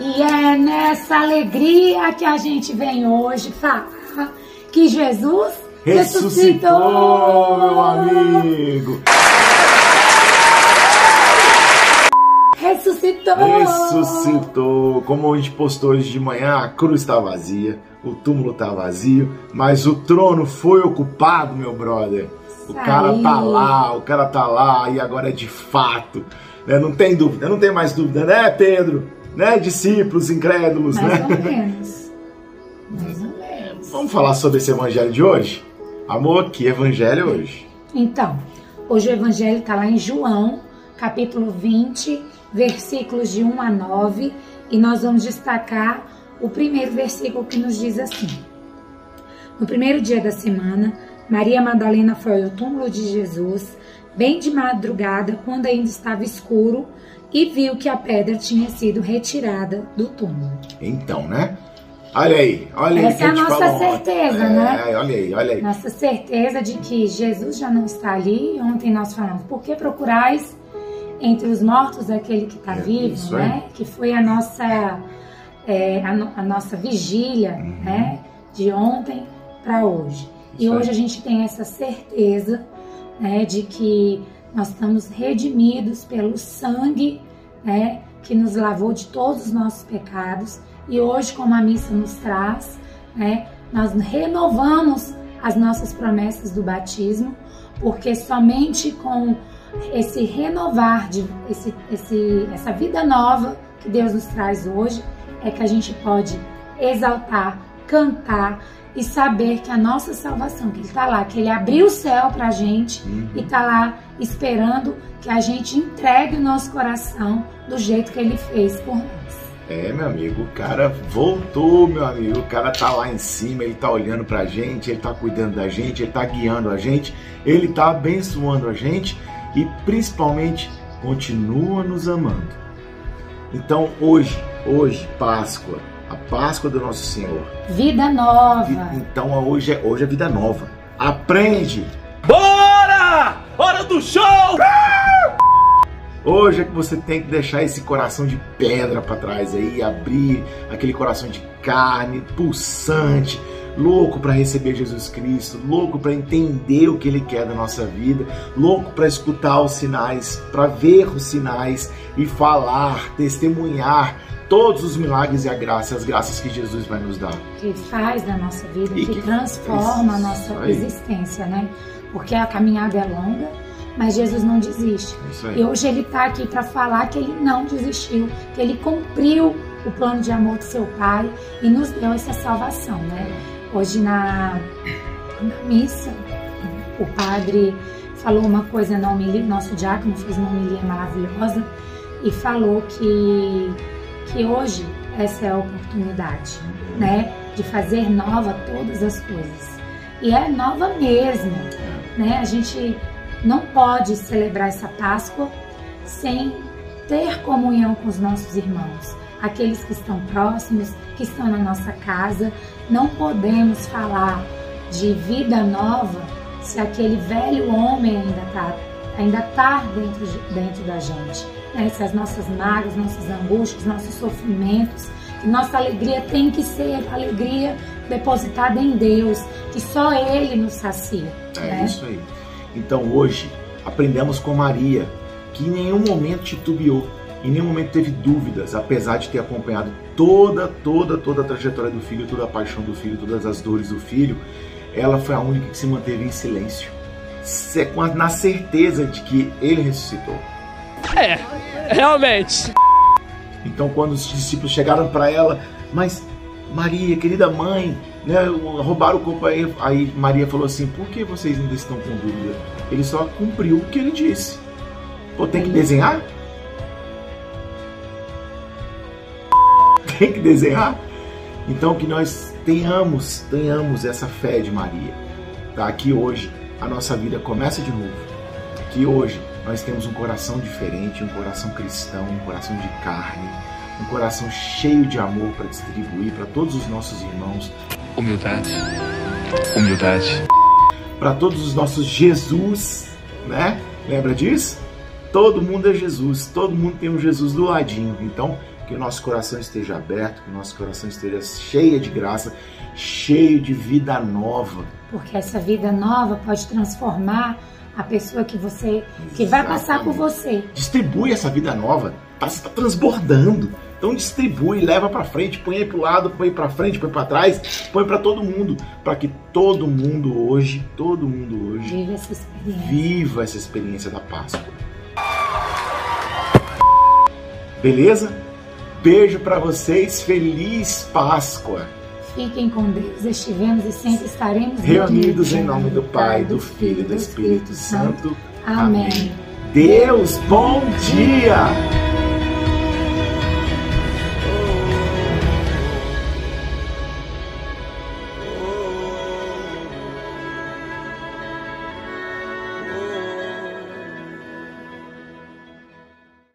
é nessa alegria que a gente vem hoje falar que Jesus ressuscitou, ressuscitou meu amigo. Ressuscitou! Ressuscitou! Como a gente postou hoje de manhã, a cruz está vazia, o túmulo está vazio, mas o trono foi ocupado, meu brother. O cara tá lá, o cara tá lá e agora é de fato. Né? Não tem dúvida, não tem mais dúvida, né, Pedro? Né, discípulos incrédulos, mais né? Ou menos. Mais ou menos. Vamos falar sobre esse evangelho de hoje? Amor, que evangelho hoje? Então, hoje o evangelho está lá em João, capítulo 20, versículos de 1 a 9, e nós vamos destacar o primeiro versículo que nos diz assim: No primeiro dia da semana, Maria Madalena foi ao túmulo de Jesus, bem de madrugada, quando ainda estava escuro, e viu que a pedra tinha sido retirada do túmulo. Então, né? Olha aí, olha aí. Essa é a nossa certeza, ontem. né? É, olha aí, olha aí. Nossa certeza de que Jesus já não está ali. Ontem nós falamos, por que procurais entre os mortos aquele que está É, vivo, né? Que foi a nossa, é, a, no- a nossa vigília, Uhum. né? De ontem para hoje. E hoje a gente tem essa certeza, né? De que nós estamos redimidos pelo sangue, né? Que nos lavou de todos os nossos pecados. E hoje, como a missa nos traz, né? Nós renovamos as nossas promessas do batismo, porque somente com esse renovar, de, esse, esse, essa vida nova que Deus nos traz hoje, é que a gente pode exaltar, cantar e saber que a nossa salvação, que Ele está lá, que Ele abriu o céu para a gente Uhum. e está lá esperando que a gente entregue o nosso coração do jeito que Ele fez por nós. É, meu amigo, o cara voltou, meu amigo. O cara tá lá em cima, ele tá olhando pra gente, ele tá cuidando da gente, ele tá guiando a gente, ele tá abençoando a gente e principalmente continua nos amando. Então, hoje, hoje, Páscoa, a Páscoa do nosso Senhor. Vida nova. E- Então, hoje é, hoje é vida nova. Aprende! Bora! Hora do show! Hoje é que você tem que deixar esse coração de pedra para trás aí, abrir aquele coração de carne, pulsante, louco para receber Jesus Cristo, louco para entender o que ele quer da nossa vida, louco para escutar os sinais, para ver os sinais e falar, testemunhar todos os milagres e a graça, as graças que Jesus vai nos dar. que faz da nossa vida, que, que transforma a nossa Aí. existência, né? Porque a caminhada é longa, mas Jesus não desiste. E hoje ele está aqui para falar que ele não desistiu, que ele cumpriu o plano de amor do seu Pai e nos deu essa salvação, né? Hoje na, na missa, o padre falou uma coisa na homilia, nosso diácono fez uma homilia maravilhosa e falou que, que hoje essa é a oportunidade, né? De fazer nova todas as coisas. E é nova mesmo, né? A gente não pode celebrar essa Páscoa sem ter comunhão com os nossos irmãos, aqueles que estão próximos, que estão na nossa casa. Não podemos falar de vida nova se aquele velho homem ainda está ainda tá dentro, de- dentro da gente. Né? Se as nossas mágoas, nossas angústias, nossos sofrimentos, que nossa alegria tem que ser alegria depositada em Deus, que só Ele nos sacia. É né? isso aí. Então hoje aprendemos com Maria, que em nenhum momento titubeou, em nenhum momento teve dúvidas, apesar de ter acompanhado toda, toda, toda a trajetória do filho, toda a paixão do filho, todas as dores do filho, ela foi a única que se manteve em silêncio, na certeza de que ele ressuscitou. É, realmente. Então, quando os discípulos chegaram para ela, mas Maria, querida mãe, né, roubaram o corpo aí, aí Maria falou assim: por que vocês ainda estão com dúvida? Ele só cumpriu o que ele disse. Pô, tem que desenhar? Tem que desenhar? Então, que nós tenhamos, tenhamos essa fé de Maria, tá? Que hoje a nossa vida começa de novo. Que hoje nós temos um coração diferente, um coração cristão, um coração de carne, um coração cheio de amor para distribuir para todos os nossos irmãos, Humildade. Humildade. para todos os nossos Jesus, né? Lembra disso? Todo mundo é Jesus, todo mundo tem um Jesus do ladinho. Então, que o nosso coração esteja aberto, que o nosso coração esteja cheio de graça, cheio de vida nova. Porque essa vida nova pode transformar a pessoa que você que vai passar por você. Distribui essa vida nova, tá, tá transbordando. Então distribui, leva para frente, põe aí pro lado, põe para frente, põe para trás, põe para todo mundo, para que todo mundo hoje, todo mundo hoje Viva essa experiência. viva essa experiência da Páscoa. Beleza? Beijo para vocês, feliz Páscoa. Fiquem com Deus, estivemos e sempre estaremos Reunidos em nome do Pai, do Filho e do Espírito Santo. Amém. Deus, bom dia!